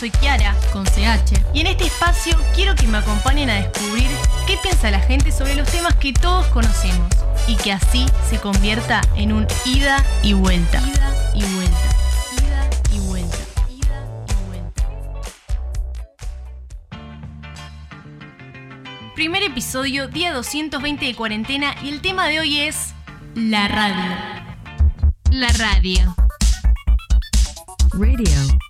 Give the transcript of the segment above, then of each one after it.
Soy Kiara, con CH, y en este espacio quiero que me acompañen a descubrir qué piensa la gente sobre los temas que todos conocemos y que así se convierta en un ida y vuelta. Ida y vuelta. Ida y vuelta. Ida y vuelta. Primer episodio, día 220 de cuarentena, y el tema de hoy es la radio. La radio. Radio.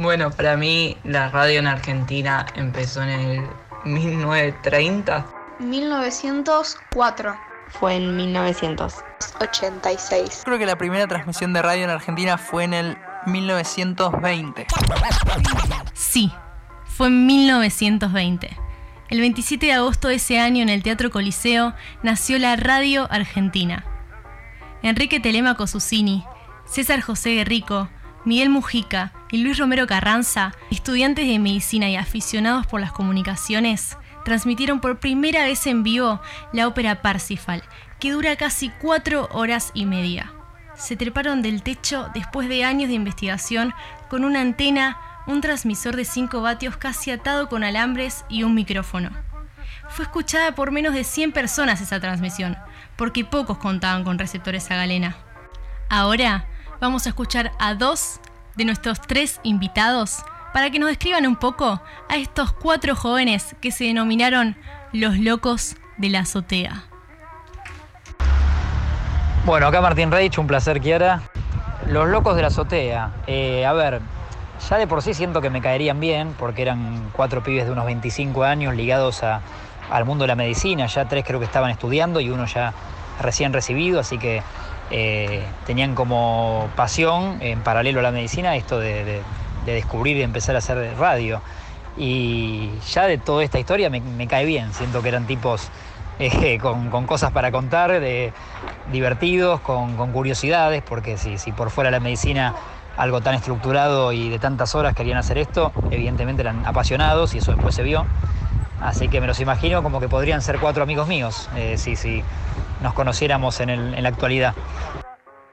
Bueno, para mí la radio en Argentina empezó en el 1930. 1904. Fue en 1900. 86. Creo que la primera transmisión de radio en Argentina fue en el 1920. Sí, fue en 1920. El 27 de agosto de ese año en el Teatro Coliseo nació la Radio Argentina. Enrique Telemaco Susini, César José Guerrico, Miguel Mujica y Luis Romero Carranza, estudiantes de medicina y aficionados por las comunicaciones, transmitieron por primera vez en vivo la ópera Parsifal, que dura casi cuatro horas y media. Se treparon del techo después de años de investigación con una antena, un transmisor de 5 vatios casi atado con alambres y un micrófono. Fue escuchada por menos de 100 personas esa transmisión, porque pocos contaban con receptores a galena. Ahora vamos a escuchar a dos de nuestros tres invitados para que nos describan un poco a estos cuatro jóvenes que se denominaron los locos de la azotea. Bueno, acá Martín Reich, un placer, Kiara. Los locos de la azotea. Eh, a ver, ya de por sí siento que me caerían bien, porque eran cuatro pibes de unos 25 años ligados a- al mundo de la medicina. Ya tres creo que estaban estudiando y uno ya recién recibido, así que eh, tenían como pasión, en paralelo a la medicina, esto de, de- de descubrir y empezar a hacer radio. Y ya de toda esta historia me, cae bien, siento que eran tipos eh, con, con cosas para contar, de, divertidos, con, con curiosidades, porque si, si por fuera la medicina algo tan estructurado y de tantas horas querían hacer esto, evidentemente eran apasionados y eso después se vio. Así que me los imagino como que podrían ser cuatro amigos míos, eh, si, si nos conociéramos en, en la actualidad.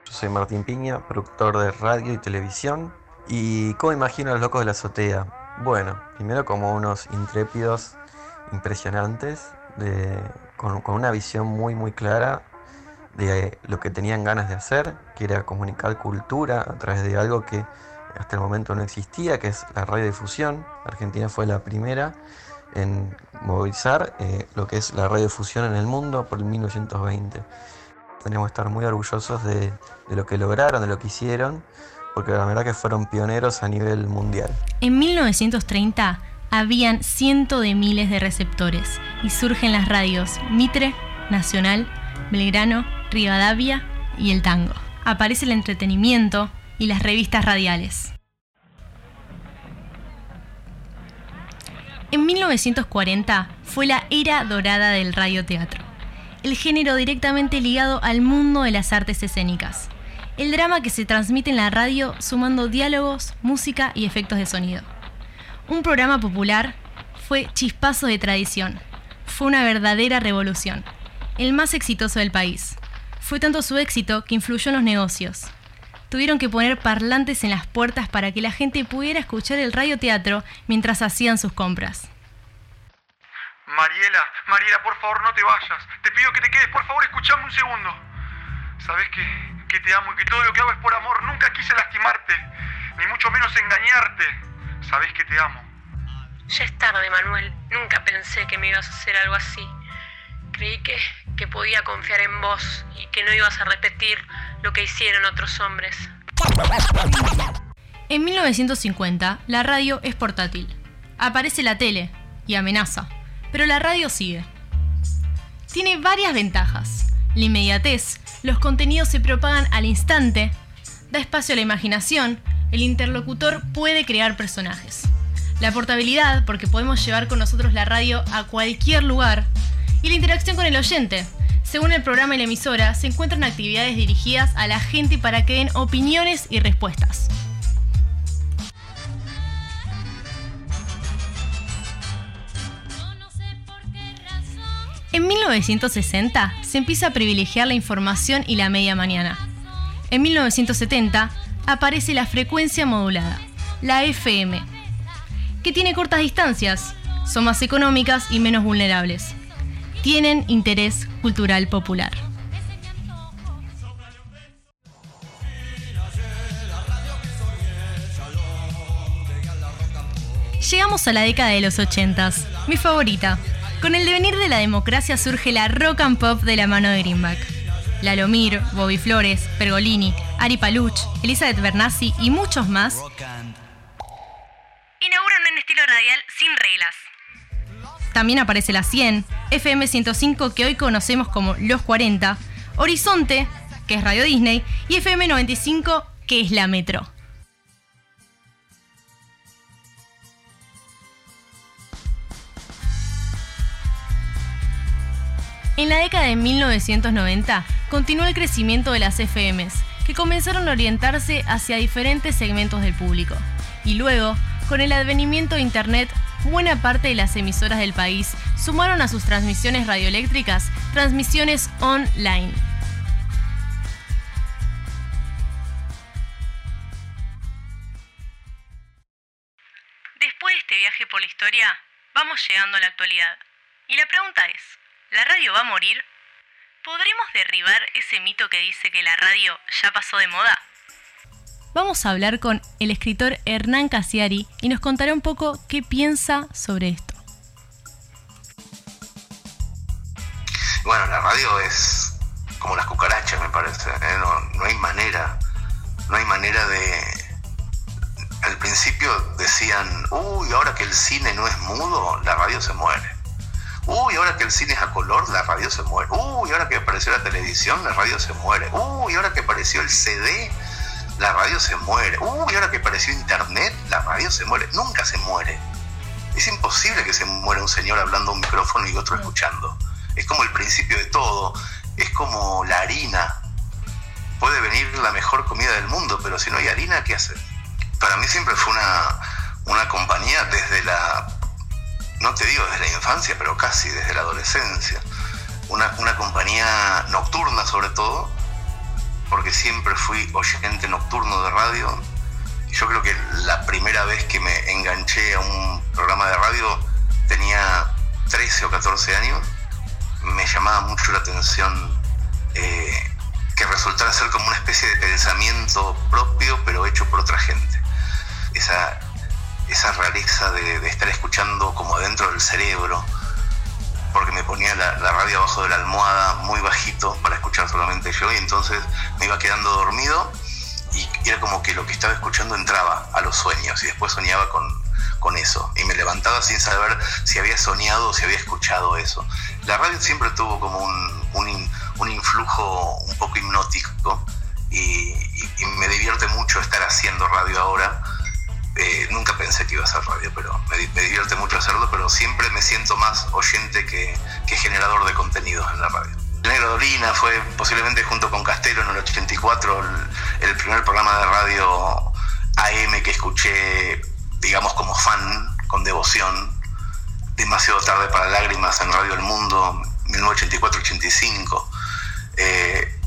Yo soy Martín Piña, productor de radio y televisión. ¿Y cómo imagino a los locos de la azotea? Bueno, primero como unos intrépidos impresionantes, con, con una visión muy muy clara de lo que tenían ganas de hacer, que era comunicar cultura a través de algo que hasta el momento no existía, que es la radiodifusión. Argentina fue la primera en movilizar eh, lo que es la radiodifusión en el mundo por el 1920 tenemos que estar muy orgullosos de, de lo que lograron, de lo que hicieron, porque la verdad que fueron pioneros a nivel mundial. En 1930 habían cientos de miles de receptores y surgen las radios Mitre, Nacional, Belgrano, Rivadavia y el tango. Aparece el entretenimiento y las revistas radiales. En 1940 fue la era dorada del radioteatro, el género directamente ligado al mundo de las artes escénicas, el drama que se transmite en la radio sumando diálogos, música y efectos de sonido. Un programa popular fue Chispazo de Tradición, fue una verdadera revolución, el más exitoso del país. Fue tanto su éxito que influyó en los negocios. Tuvieron que poner parlantes en las puertas para que la gente pudiera escuchar el radioteatro mientras hacían sus compras. Mariela, Mariela, por favor no te vayas. Te pido que te quedes, por favor, escuchame un segundo. Sabes que, que te amo y que todo lo que hago es por amor. Nunca quise lastimarte, ni mucho menos engañarte. Sabes que te amo. Ya es tarde, Manuel. Nunca pensé que me ibas a hacer algo así. Creí que, que podía confiar en vos y que no ibas a repetir lo que hicieron otros hombres. En 1950, la radio es portátil. Aparece la tele y amenaza, pero la radio sigue. Tiene varias ventajas. La inmediatez los contenidos se propagan al instante, da espacio a la imaginación, el interlocutor puede crear personajes. La portabilidad, porque podemos llevar con nosotros la radio a cualquier lugar, y la interacción con el oyente. Según el programa y la emisora, se encuentran actividades dirigidas a la gente para que den opiniones y respuestas. En 1960 se empieza a privilegiar la información y la media mañana. En 1970 aparece la frecuencia modulada, la FM, que tiene cortas distancias, son más económicas y menos vulnerables. Tienen interés cultural popular. Llegamos a la década de los 80, mi favorita. Con el devenir de la democracia surge la rock and pop de la mano de Greenback. Lalomir, Bobby Flores, Pergolini, Ari Paluch, Elizabeth Bernassi y muchos más inauguran un estilo radial sin reglas. También aparece la 100, FM 105 que hoy conocemos como Los 40, Horizonte, que es Radio Disney, y FM 95, que es la Metro. En la década de 1990 continuó el crecimiento de las FMs, que comenzaron a orientarse hacia diferentes segmentos del público. Y luego, con el advenimiento de Internet, buena parte de las emisoras del país sumaron a sus transmisiones radioeléctricas transmisiones online. Después de este viaje por la historia, vamos llegando a la actualidad. Y la pregunta es, ¿la radio va a morir? ¿Podremos derribar ese mito que dice que la radio ya pasó de moda? Vamos a hablar con el escritor Hernán Casiari y nos contará un poco qué piensa sobre esto. Bueno, la radio es como las cucarachas, me parece. ¿eh? No, no hay manera, no hay manera de... Al principio decían, uy, ahora que el cine no es mudo, la radio se muere. Uy, ahora que el cine es a color, la radio se muere. Uy, ahora que apareció la televisión, la radio se muere. Uy, ahora que apareció el CD, la radio se muere. Uy, ahora que apareció internet, la radio se muere. Nunca se muere. Es imposible que se muera un señor hablando a un micrófono y otro escuchando. Es como el principio de todo. Es como la harina. Puede venir la mejor comida del mundo, pero si no hay harina, ¿qué hacer? Para mí siempre fue una, una compañía desde la no te digo desde la infancia, pero casi desde la adolescencia. Una, una compañía nocturna sobre todo, porque siempre fui oyente nocturno de radio. Yo creo que la primera vez que me enganché a un programa de radio tenía 13 o 14 años. Me llamaba mucho la atención eh, que resultara ser como una especie de pensamiento propio, pero hecho por otra gente. Esa, esa rareza de, estar escuchando como dentro del cerebro, porque me ponía la, la, radio abajo de la almohada muy bajito para escuchar solamente yo y entonces me iba quedando dormido y era como que lo que estaba escuchando entraba a los sueños y después soñaba con, con eso y me levantaba sin saber si había soñado o si había escuchado eso. La radio siempre tuvo como un, un, influjo un poco hipnótico y, me divierte mucho estar haciendo radio ahora eh, nunca pensé que iba a hacer radio, pero me, me, divierte mucho hacerlo, pero siempre me siento más oyente que, generador de contenidos en la radio. Negro Dolina fue posiblemente junto con Castelo en el 84 el, el, primer programa de radio AM que escuché, digamos, como fan, con devoción. Demasiado tarde para lágrimas en Radio El Mundo, 1984-85. Eh,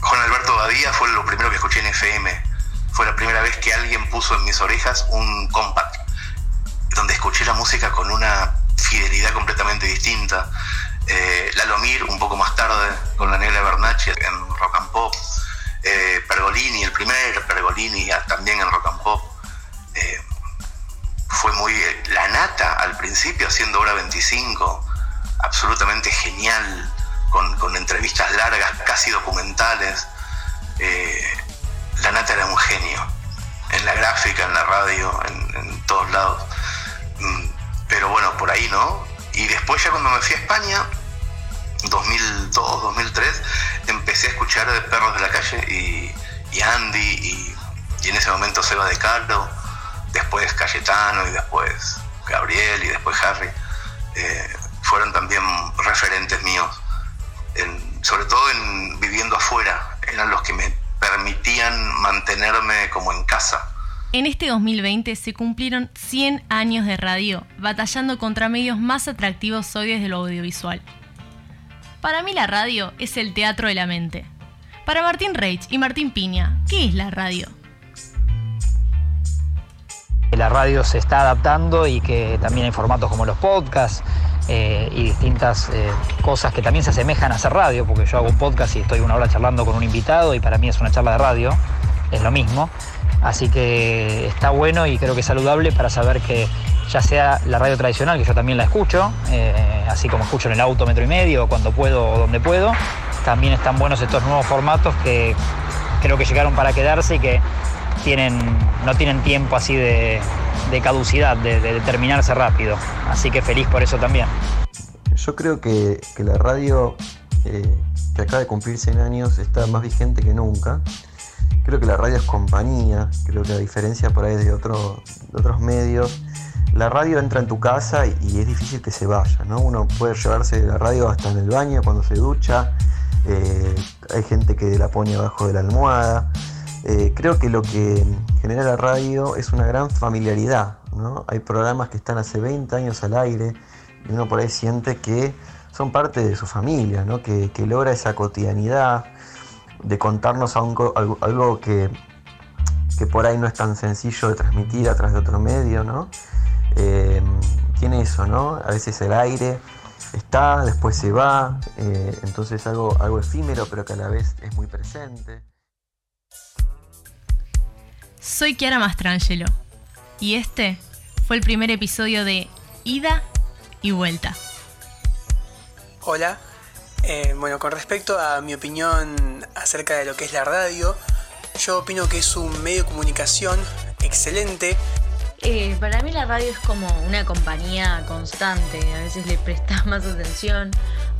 Juan Alberto Badía fue lo primero que escuché en FM fue la primera vez que alguien puso en mis orejas un compact, donde escuché la música con una fidelidad completamente distinta. Eh, Lalomir, un poco más tarde, con la negra Bernacci en rock and pop. Eh, Pergolini, el primer Pergolini también en rock and pop. Eh, fue muy la nata al principio, haciendo hora 25, absolutamente genial, con, con entrevistas largas, casi documentales. La Nata era un genio, en la gráfica, en la radio, en, todos lados. Pero bueno, por ahí no. Y después ya cuando me fui a España, 2002, 2003, empecé a escuchar escuchar de Perros de la Calle y, y Andy y, y en ese momento Seba de Carlo, y después Gabriel y después Harry, eh, fueron también referentes míos, sobre todo en viviendo afuera, eran los que me permitían mantenerme como en casa. En este 2020 se cumplieron 100 años de radio, batallando contra medios más atractivos hoy desde lo audiovisual. Para mí la radio es el teatro de la mente. Para Martín Reich y Martín Piña, ¿qué es la radio? La radio se está adaptando y que también hay formatos como los podcasts eh, y distintas eh, cosas que también se asemejan a hacer radio, porque yo hago un podcast y estoy una hora charlando con un invitado y para mí es una charla de radio, es lo mismo. Así que está bueno y creo que es saludable para saber que ya sea la radio tradicional, que yo también la escucho, eh, así como escucho en el auto metro y medio, cuando puedo o donde puedo, también están buenos estos nuevos formatos que creo que llegaron para quedarse y que tienen, no tienen tiempo así de, caducidad, de, de terminarse rápido. Así que feliz por eso también. Yo creo que, que la radio, eh, que acaba de cumplir 100 años, está más vigente que nunca. Creo que la radio es compañía, creo que a diferencia por ahí de, de otros medios, la radio entra en tu casa y, y es difícil que se vaya, ¿no? Uno puede llevarse la radio hasta en el baño cuando se ducha, eh, hay gente que la pone abajo de la almohada. Eh, creo que lo que genera la radio es una gran familiaridad, ¿no? Hay programas que están hace 20 años al aire y uno por ahí siente que son parte de su familia, ¿no? Que, logra esa cotidianidad de contarnos algo, algo, que, que por ahí no es tan sencillo de transmitir a través de otro medio, ¿no? Eh, tiene eso, ¿no? A veces el aire está, después se va, eh, entonces algo, algo efímero pero que a la vez es muy presente. Soy Chiara Mastrangelo y este fue el primer episodio de Ida y Vuelta. Hola. Eh, bueno, con respecto a mi opinión acerca de lo que es la radio, yo opino que es un medio de comunicación excelente. Eh, para mí la radio es como una compañía constante. A veces le prestas más atención,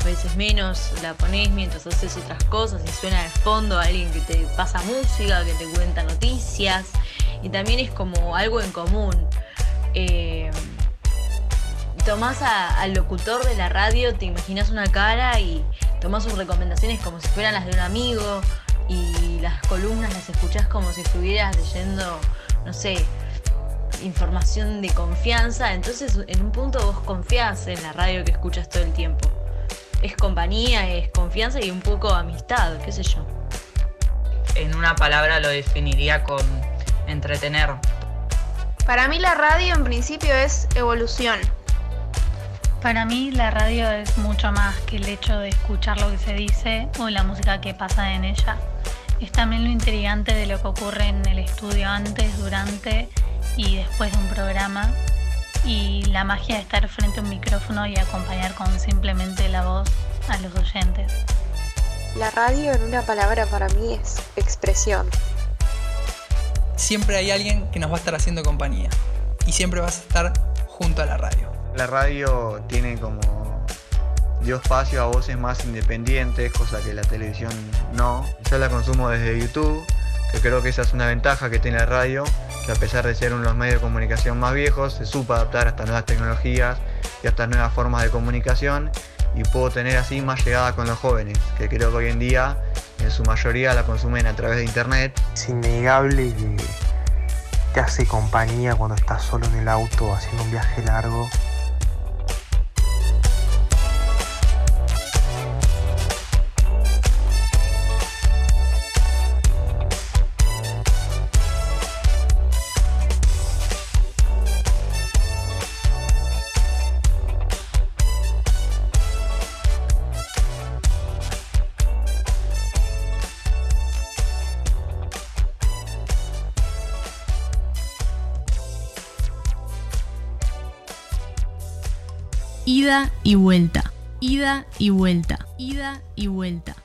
a veces menos. La pones mientras haces otras cosas y suena de fondo alguien que te pasa música, que te cuenta noticias. Y también es como algo en común. Eh, tomás a- al locutor de la radio, te imaginas una cara y tomás sus recomendaciones como si fueran las de un amigo. Y las columnas las escuchás como si estuvieras leyendo, no sé, información de confianza, entonces en un punto vos confiás en la radio que escuchas todo el tiempo. Es compañía, es confianza y un poco amistad, qué sé yo. En una palabra lo definiría con entretener. Para mí la radio en principio es evolución. Para mí la radio es mucho más que el hecho de escuchar lo que se dice o la música que pasa en ella. Es también lo intrigante de lo que ocurre en el estudio antes, durante y después de un programa. Y la magia de estar frente a un micrófono y acompañar con simplemente la voz a los oyentes. La radio en una palabra para mí es expresión. Siempre hay alguien que nos va a estar haciendo compañía. Y siempre vas a estar junto a la radio. La radio tiene como dio espacio a voces más independientes, cosa que la televisión no. Yo la consumo desde YouTube, que creo que esa es una ventaja que tiene la radio, que a pesar de ser uno de los medios de comunicación más viejos, se supo adaptar a estas nuevas tecnologías y a estas nuevas formas de comunicación y puedo tener así más llegada con los jóvenes, que creo que hoy en día en su mayoría la consumen a través de internet. Es innegable que te hace compañía cuando estás solo en el auto haciendo un viaje largo. Ida y vuelta. Ida y vuelta. Ida y vuelta.